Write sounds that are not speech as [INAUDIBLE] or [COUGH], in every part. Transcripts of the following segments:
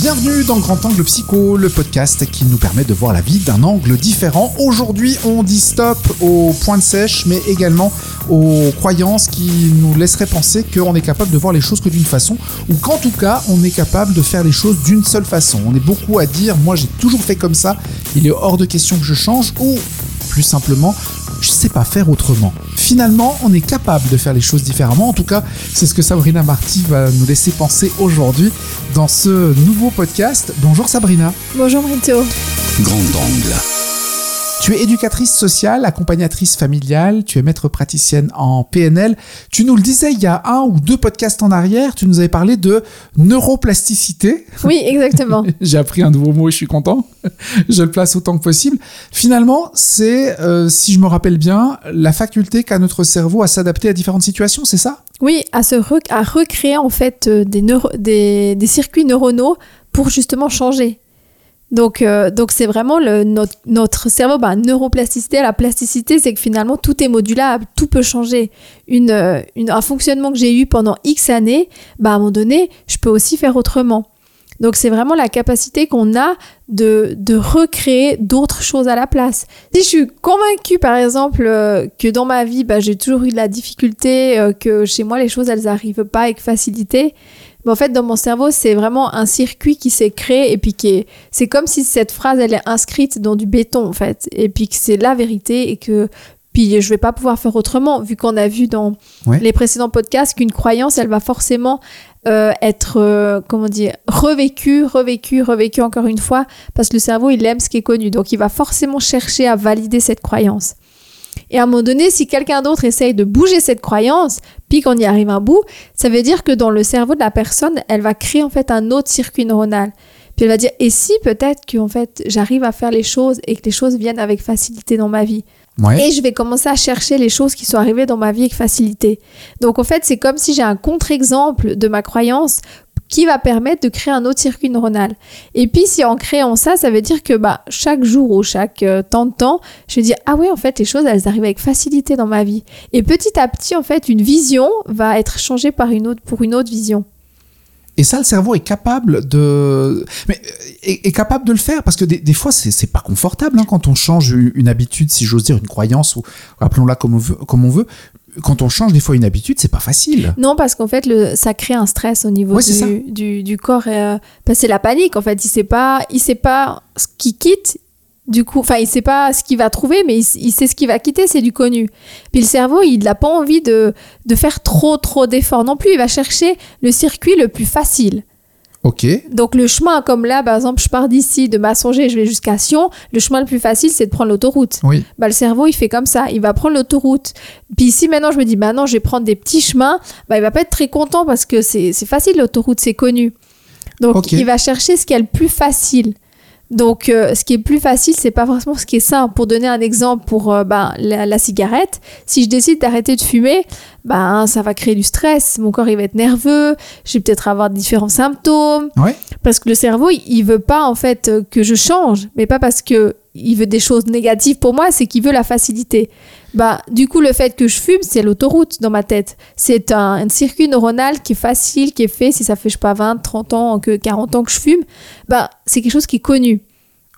Bienvenue dans Grand Angle Psycho, le podcast qui nous permet de voir la vie d'un angle différent. Aujourd'hui, on dit stop aux points de sèche, mais également aux croyances qui nous laisseraient penser qu'on est capable de voir les choses que d'une façon, ou qu'en tout cas, on est capable de faire les choses d'une seule façon. On est beaucoup à dire, moi j'ai toujours fait comme ça, il est hors de question que je change, ou plus simplement, je sais pas faire autrement. Finalement, on est capable de faire les choses différemment. En tout cas, c'est ce que Sabrina Marty va nous laisser penser aujourd'hui dans ce nouveau podcast. Bonjour Sabrina. Bonjour Brito. Grand angle. Tu es éducatrice sociale, accompagnatrice familiale, tu es maître praticienne en PNL. Tu nous le disais il y a un ou deux podcasts en arrière, tu nous avais parlé de neuroplasticité. Oui, exactement. [LAUGHS] J'ai appris un nouveau mot et je suis content. je le place autant que possible. Finalement, c'est, euh, si je me rappelle bien, la faculté qu'a notre cerveau à s'adapter à différentes situations, c'est ça? Oui, à, se rec- à recréer en fait euh, des, neuro- des, des circuits neuronaux pour justement changer. Donc, euh, donc c'est vraiment notre, cerveau, bah, neuroplasticité. La plasticité, c'est que finalement tout est modulable, tout peut changer. Euh, un fonctionnement que j'ai eu pendant X années, bah, à un moment donné, je peux aussi faire autrement. Donc c'est vraiment la capacité qu'on a de, de recréer d'autres choses à la place. Si je suis convaincue par exemple euh, que dans ma vie bah, j'ai toujours eu de la difficulté, que chez moi les choses elles n'arrivent pas avec facilité, mais en fait dans mon cerveau c'est vraiment un circuit qui s'est créé et puis qui est... C'est comme si cette phrase elle est inscrite dans du béton en fait et puis que c'est la vérité et que puis je vais pas pouvoir faire autrement vu qu'on a vu dans Ouais. les précédents podcasts qu'une croyance elle va forcément euh, être, euh, comment dire, revécu, revécu, revécu encore une fois, parce que le cerveau, il aime ce qui est connu. Donc, il va forcément chercher à valider cette croyance. Et à un moment donné, si quelqu'un d'autre essaye de bouger cette croyance, puis qu'on y arrive un bout, ça veut dire que dans le cerveau de la personne, elle va créer en fait un autre circuit neuronal. Puis elle va dire, et si peut-être que en fait, j'arrive à faire les choses et que les choses viennent avec facilité dans ma vie? Ouais. et je vais commencer à chercher les choses qui sont arrivées dans ma vie avec facilité. Donc en fait, c'est comme si j'ai un contre-exemple de ma croyance qui va permettre de créer un autre circuit neuronal. Et puis si en créant ça, ça veut dire que bah, chaque jour ou chaque euh, temps de temps, je vais dire ah oui en fait les choses elles arrivent avec facilité dans ma vie. Et petit à petit en fait une vision va être changée par une autre pour une autre vision. Et ça, le cerveau est capable de, mais euh, est, capable de le faire parce que des, des fois, c'est pas confortable hein, quand on change une habitude, si j'ose dire, une croyance ou appelons-la comme. Comme on veut. Quand on change des fois une habitude, c'est pas facile. Non, parce qu'en fait, le, ça crée un stress au niveau Ouais, du, du, du corps. Euh, que c'est la panique, en fait. Il sait pas, il sait pas ce qu'il quitte. Du coup, enfin, il sait pas ce qu'il va trouver, mais il sait ce qu'il va quitter, c'est du connu. Puis le cerveau, il n'a pas envie de, de faire trop, trop d'efforts non plus. Il va chercher le circuit le plus facile. Ok. Donc le chemin, comme là, par exemple, je pars d'ici, de Massonger, je vais jusqu'à Sion. Le chemin le plus facile, c'est de prendre l'autoroute Oui. bah, le cerveau, il fait comme ça. Il va prendre l'autoroute. Puis si maintenant je me dis, bah non, je vais prendre des petits chemins, bah, il va pas être très content parce que c'est facile, l'autoroute, c'est connu. Donc, il va chercher ce qui est le plus facile. Donc, euh, ce qui est plus facile, c'est pas forcément ce qui est simple. Pour donner un exemple pour euh, bah, la, la cigarette, si je décide d'arrêter de fumer, bah, ça va créer du stress. Mon corps, il va être nerveux. Je vais peut-être avoir différents symptômes. Ouais. Parce que le cerveau, il- il veut pas en fait euh, que je change, mais pas parce que il veut des choses négatives pour moi, c'est qu'il veut la facilité. Bah, du coup, le fait que je fume, c'est l'autoroute dans ma tête. C'est un, un circuit neuronal qui est facile, qui est fait. Si ça fait, je sais pas, 20, 30 ans, que 40 ans que je fume, bah, c'est quelque chose qui est connu.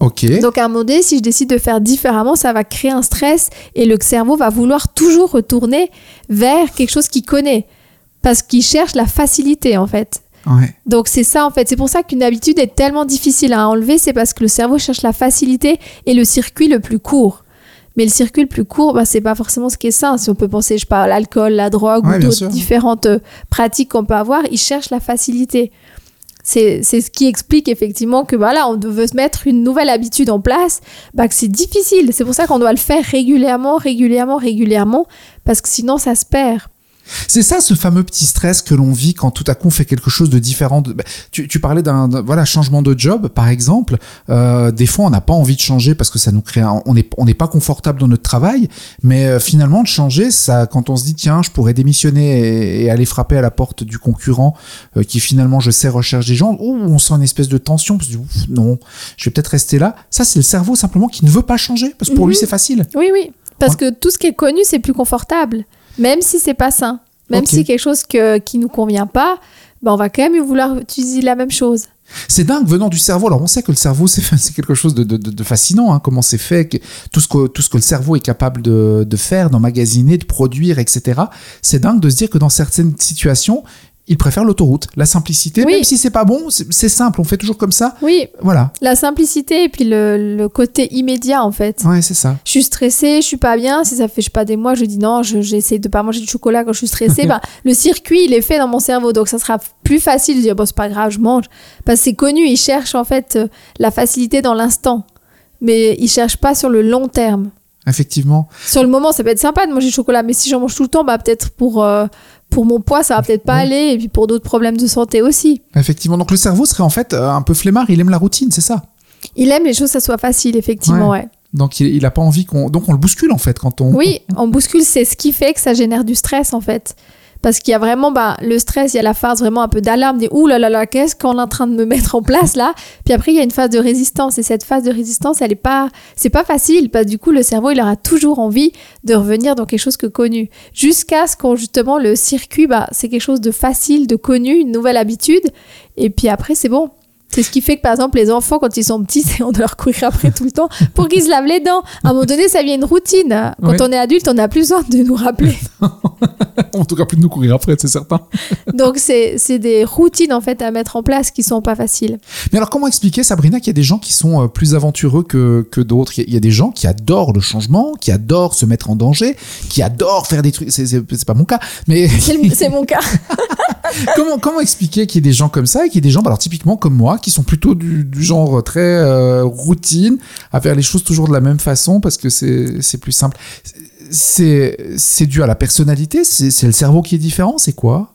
Ok. Donc, à un moment donné, si je décide de faire différemment, ça va créer un stress et le cerveau va vouloir toujours retourner vers quelque chose qu'il connaît. Parce qu'il cherche la facilité, en fait. Ouais. Donc c'est ça en fait, c'est pour ça qu'une habitude est tellement difficile à enlever, c'est parce que le cerveau cherche la facilité et le circuit le plus court. Mais le circuit le plus court, bah, c'est pas forcément ce qui est sain. Si on peut penser, je pas, à l'alcool, la drogue Ouais, ou d'autres différentes euh, pratiques qu'on peut avoir, ils cherchent la facilité. C'est c'est ce qui explique effectivement que voilà, on veut se mettre une nouvelle habitude en place, bah, que c'est difficile. C'est pour ça qu'on doit le faire régulièrement, régulièrement, régulièrement, parce que sinon ça se perd. C'est ça ce fameux petit stress que l'on vit quand tout à coup on fait quelque chose de différent. de- bah, tu, tu parlais d'un voilà changement de job par exemple. Euh, des fois on n'a pas envie de changer parce que ça nous crée un- on n'est on n'est pas confortable dans notre travail. Mais euh, finalement de changer ça quand on se dit tiens je pourrais démissionner et, et aller frapper à la porte du concurrent euh, qui finalement je sais recherche des gens. Ouh, on sent une espèce de tension. Parce que, ouf, non je vais peut-être rester là. Ça c'est le cerveau simplement qui ne veut pas changer parce que pour Mhm. lui c'est facile. Oui, oui. Parce que tout ce qui est connu, c'est plus confortable. Même si c'est pas sain. Même si quelque chose que, qui nous convient pas, bah, on va quand même vouloir utiliser la même chose. C'est dingue venant du cerveau. Alors on sait que le cerveau [LAUGHS] c'est quelque chose de, de- de- de fascinant. hein, comment c'est fait, que- tout ce que tout ce que le cerveau est capable de, de faire, d'emmagasiner, de produire, etc. C'est dingue de se dire que dans certaines situations, il préfère l'autoroute, la simplicité. Oui. Même si c'est pas bon, c'est simple. On fait toujours comme ça. Oui, Voilà. la simplicité et puis le, le côté immédiat en fait. Ouais, c'est ça. Je suis stressée, je suis pas bien. Si ça fait je sais pas des mois, je dis non, je- j'essaie de pas manger de chocolat quand je suis stressée. [LAUGHS] ben, le circuit il est fait dans mon cerveau, donc ça sera plus facile de dire bon c'est pas grave, je mange. Parce que c'est connu, ils cherchent en fait euh, la facilité dans l'instant, mais ils cherchent pas sur le long terme. Effectivement. Sur le moment, ça peut être sympa de manger du chocolat, mais si j'en mange tout le temps, bah peut-être pour euh, pour mon poids, ça va peut-être pas aller, et puis pour d'autres problèmes de santé aussi. Effectivement. Donc le cerveau serait en fait euh, un peu flemmard. Il aime la routine, c'est ça? Il aime les choses, ça soit facile, effectivement, ouais. Donc il, il a pas envie qu'on. Donc on le bouscule en fait quand on. Oui, on bouscule, c'est ce qui fait que ça génère du stress en fait. Parce qu'il y a vraiment bah, le stress, il y a la phase vraiment un peu d'alarme, des ouh là là là, qu'est-ce qu'on est en train de me mettre en place là? Puis après, il y a une phase de résistance et cette phase de résistance, elle est pas, c'est pas facile parce que du coup, le cerveau, il aura toujours envie de revenir dans quelque chose que connu. Jusqu'à ce qu'on justement le circuit, bah, c'est quelque chose de facile, de connu, une nouvelle habitude. Et puis après, c'est bon. C'est ce qui fait que, par exemple, les enfants, quand ils sont petits, c'est on doit leur courir après tout le temps pour qu'ils se lavent les dents. À un moment donné, ça devient une routine. Quand on est adulte, on n'a plus besoin de nous rappeler. [LAUGHS] [LAUGHS] en tout cas plus de nous courir après, c'est certain. [LAUGHS] Donc, c'est c'est des routines, en fait, à mettre en place qui sont pas faciles. Mais alors, comment expliquer, Sabrina, qu'il y a des gens qui sont euh, plus aventureux que, que d'autres? Il y a- des gens qui adorent le changement, qui adorent se mettre en danger, qui adorent faire des trucs. C'est pas mon cas, mais [LAUGHS] C'est mon cas. comment, comment expliquer qu'il y ait des gens comme ça et qu'il y ait des gens, bah, alors typiquement comme moi, qui sont plutôt du, du genre très euh, routine, à faire les choses toujours de la même façon parce que c'est c'est plus simple? C'est c'est dû à la personnalité, c'est le cerveau qui est différent, c'est quoi?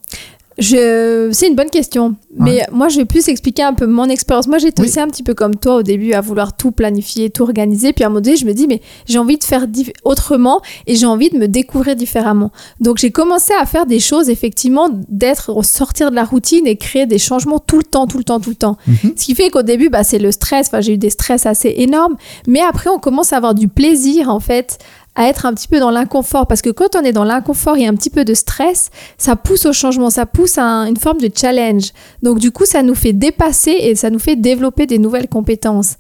C'est une bonne question. Mais moi, je vais plus expliquer un peu mon expérience. Moi, j'étais Oui. aussi un petit peu comme toi au début à vouloir tout planifier, tout organiser. Puis à un moment donné, je me dis, mais j'ai envie de faire autrement et j'ai envie de me découvrir différemment. Donc, j'ai commencé à faire des choses, effectivement, d'être, sortir de la routine et créer des changements tout le temps, tout le temps, tout le temps. Mhm. Ce qui fait qu'au début, bah, c'est le stress. Enfin, j'ai eu des stress assez énormes. Mais après, on commence à avoir du plaisir, en fait, à être un petit peu dans l'inconfort. Parce que quand on est dans l'inconfort et un petit peu de stress, ça pousse au changement, ça pousse à un- une forme de challenge. Donc du coup, ça nous fait dépasser et ça nous fait développer des nouvelles compétences.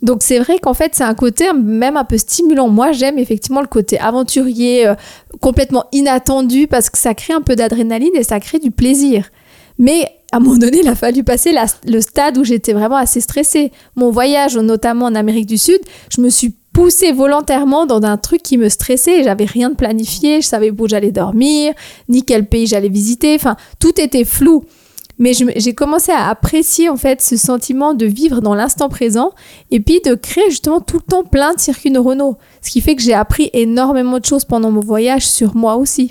Donc c'est vrai qu'en fait, c'est un côté même un peu stimulant. Moi, j'aime effectivement le côté aventurier, euh, complètement inattendu, parce que ça crée un peu d'adrénaline et ça crée du plaisir. Mais à un moment donné, il a fallu passer le stade où j'étais vraiment assez stressée. Mon voyage, notamment en Amérique du Sud, je me suis poussée volontairement dans un truc qui me stressait. J'avais rien de planifié, je savais où j'allais dormir, ni quel pays j'allais visiter. Enfin, tout était flou. Mais j'ai commencé à apprécier en fait ce sentiment de vivre dans l'instant présent et puis de créer justement tout le temps plein de circuits neuronaux. Ce qui fait que j'ai appris énormément de choses pendant mon voyage sur moi aussi.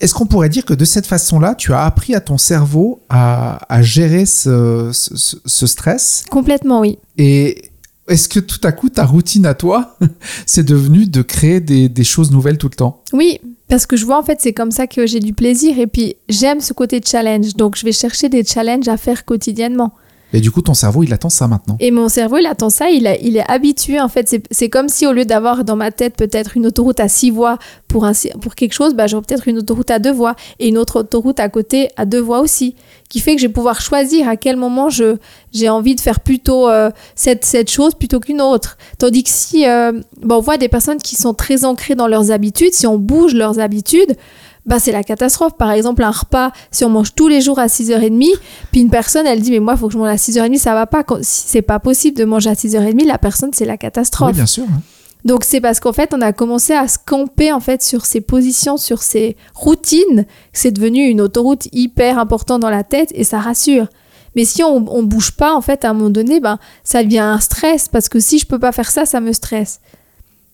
Est-ce qu'on pourrait dire que de cette façon-là, tu as appris à ton cerveau à, à gérer ce- ce stress? Complètement, oui. Et est-ce que tout à coup, ta routine à toi, [LAUGHS] c'est devenu de créer des, des choses nouvelles tout le temps? Oui, parce que je vois en fait c'est comme ça que j'ai du plaisir et puis j'aime ce côté challenge. Donc je vais chercher des challenges à faire quotidiennement. Et du coup, ton cerveau, il attend ça maintenant. Et mon cerveau, il attend ça, il, est habitué en fait. C'est- comme si au lieu d'avoir dans ma tête peut-être une autoroute à six voies pour, un, pour quelque chose, bah, j'aurais peut-être une autoroute à deux voies et une autre autoroute à côté à deux voies aussi. Qui fait que je vais pouvoir choisir à quel moment je j'ai envie de faire plutôt euh, cette, cette chose plutôt qu'une autre. Tandis que si euh, bah, on voit des personnes qui sont très ancrées dans leurs habitudes, si on bouge leurs habitudes, bah, c'est la catastrophe. Par exemple, un repas, si on mange tous les jours à 6h30, puis une personne, elle dit, mais moi, il faut que je mange à 6h30, ça va pas. Si c'est pas possible de manger à 6h30, la personne, c'est la catastrophe. Oui, bien sûr. hein. Donc, c'est parce qu'en fait, on a commencé à se camper, en fait, sur ses positions, sur ses routines. C'est devenu une autoroute hyper importante dans la tête et ça rassure. Mais si on, on bouge pas, en fait, à un moment donné, ben, ça devient un stress parce que si je peux pas faire ça, ça me stresse.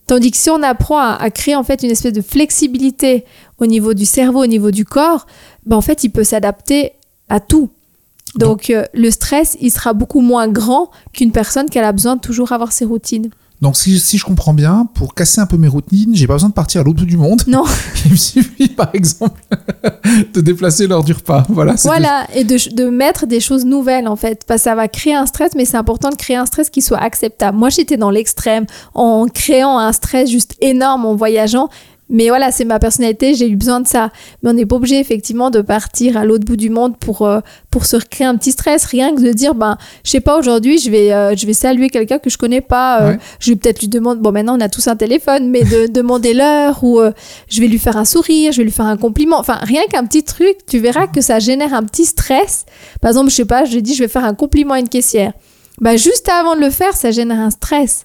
Tandis que si on apprend à, créer en fait une espèce de flexibilité au niveau du cerveau, au niveau du corps, ben en fait il peut s'adapter à tout. Donc euh, le stress, il sera beaucoup moins grand qu'une personne qui a besoin de toujours avoir ses routines. Donc, si, si je comprends bien, pour casser un peu mes routines, j'ai pas besoin de partir à l'autre bout du monde. Non, [LAUGHS] Il me suffit, par exemple, [LAUGHS] de déplacer l'heure du repas. Voilà. voilà, et de, de mettre des choses nouvelles en fait, parce que ça va créer un stress, mais c'est important de créer un stress qui soit acceptable. Moi, j'étais dans l'extrême en créant un stress juste énorme en voyageant. Mais voilà, c'est ma personnalité, j'ai eu besoin de ça. Mais on n'est pas obligé effectivement de partir à l'autre bout du monde pour, euh, pour se recréer un petit stress. Rien que de dire, ben, je sais pas, aujourd'hui, je vais, euh, je vais saluer quelqu'un que je connais pas. euh, Ouais. Je vais peut-être lui demander, bon, maintenant on a tous un téléphone, mais de [LAUGHS] demander l'heure ou je vais lui faire un sourire, je vais lui faire un compliment. Enfin, rien qu'un petit truc, tu verras que ça génère un petit stress. Par exemple, je sais pas, je lui dis, je vais faire un compliment à une caissière. Bah, juste avant de le faire, ça génère un stress.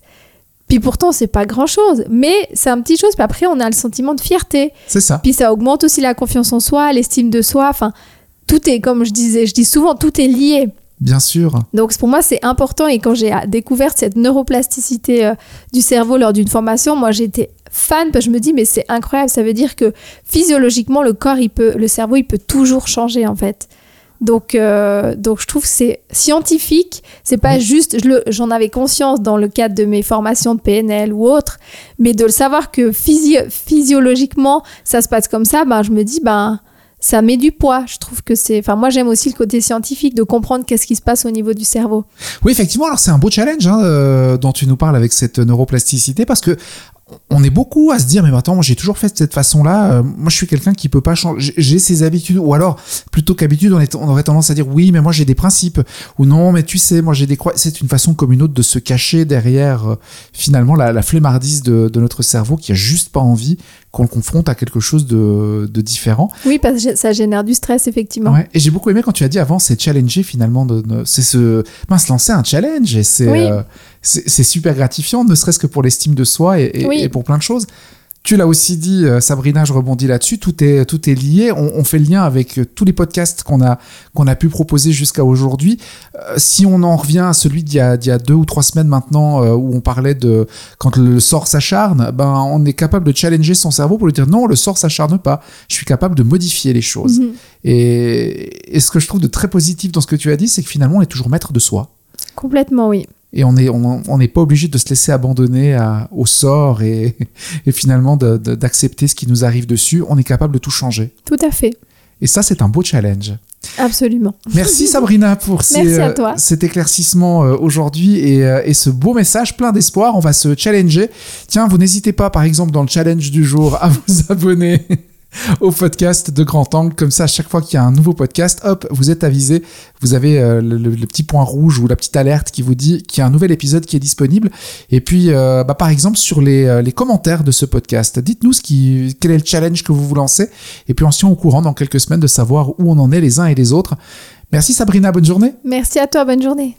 Puis pourtant, c'est pas grand chose, mais c'est un petit chose. Puis après, on a le sentiment de fierté. C'est ça. Puis ça augmente aussi la confiance en soi, l'estime de soi. Enfin, tout est, comme je disais, je dis souvent, tout est lié. Bien sûr. Donc pour moi, c'est important. Et quand j'ai découvert cette neuroplasticité euh, du cerveau lors d'une formation, moi j'étais fan parce que je me dis mais c'est incroyable. Ça veut dire que physiologiquement, le corps, il peut, le cerveau, il peut toujours changer en fait. Donc, euh, donc je trouve que c'est scientifique. C'est pas Oui. juste. je J'en avais conscience dans le cadre de mes formations de PNL ou autres, mais de le savoir que physi- physiologiquement ça se passe comme ça, ben je me dis ben ça met du poids. Je trouve que c'est. Enfin, moi, j'aime aussi le côté scientifique de comprendre qu'est-ce qui se passe au niveau du cerveau. Oui, effectivement, alors c'est un beau challenge hein, euh, dont tu nous parles avec cette neuroplasticité parce que on est beaucoup à se dire mais attends j'ai toujours fait de cette façon-là euh, moi je suis quelqu'un qui peut pas changer j'ai- ses habitudes ou alors plutôt qu'habitude on aurait tendance à dire oui mais moi j'ai des principes ou non mais tu sais moi j'ai des croix c'est une façon comme une autre de se cacher derrière euh, finalement la, la flemmardise de, de notre cerveau qui a juste pas envie qu'on le confronte à quelque chose de, de différent Oui, parce que ça génère du stress, effectivement. Ouais. Et j'ai beaucoup aimé quand tu as dit avant, c'est challenger finalement, de, de- c'est se, mince, lancer un challenge et c'est, Oui. euh, c'est super gratifiant, ne serait-ce que pour l'estime de soi et, et- Oui. et pour plein de choses. Tu l'as aussi dit, euh, Sabrina, je rebondis là-dessus. Tout est tout est lié. On, on fait le lien avec euh, tous les podcasts qu'on a qu'on a pu proposer jusqu'à aujourd'hui. Euh, si on en revient à celui d'il y a d'il y a deux ou trois semaines maintenant, euh, où on parlait de quand le sort s'acharne, ben on est capable de challenger son cerveau pour lui dire non, le sort s'acharne pas. Je suis capable de modifier les choses. Mhm. Et, et ce que je trouve de très positif dans ce que tu as dit, c'est que finalement, on est toujours maître de soi. Complètement, oui. Et on n'est on, on pas obligé de se laisser abandonner à- au sort et, [LAUGHS] et finalement d'accepter ce qui nous arrive dessus. On est capable de tout changer. Tout à fait. Et ça, c'est un beau challenge. Absolument. Merci Sabrina pour [LAUGHS] ces, euh, cet éclaircissement euh, aujourd'hui et, euh, et ce beau message plein d'espoir. On va se challenger. Tiens, vous n'hésitez pas, par exemple, dans le challenge du jour, à [LAUGHS] vous abonner [LAUGHS] au podcast de Grand Angle. Comme ça, à chaque fois qu'il y a un nouveau podcast, hop, vous êtes avisé. Vous avez euh, le, petit point rouge ou la petite alerte qui vous dit qu'il y a un nouvel épisode qui est disponible. Et puis, euh, bah, par exemple, sur les, euh, les commentaires de ce podcast, dites-nous quel est le challenge que vous vous lancez. Et puis, on se au courant dans quelques semaines de savoir où on en est les uns et les autres. Merci Sabrina, bonne journée. Merci à toi. Bonne journée.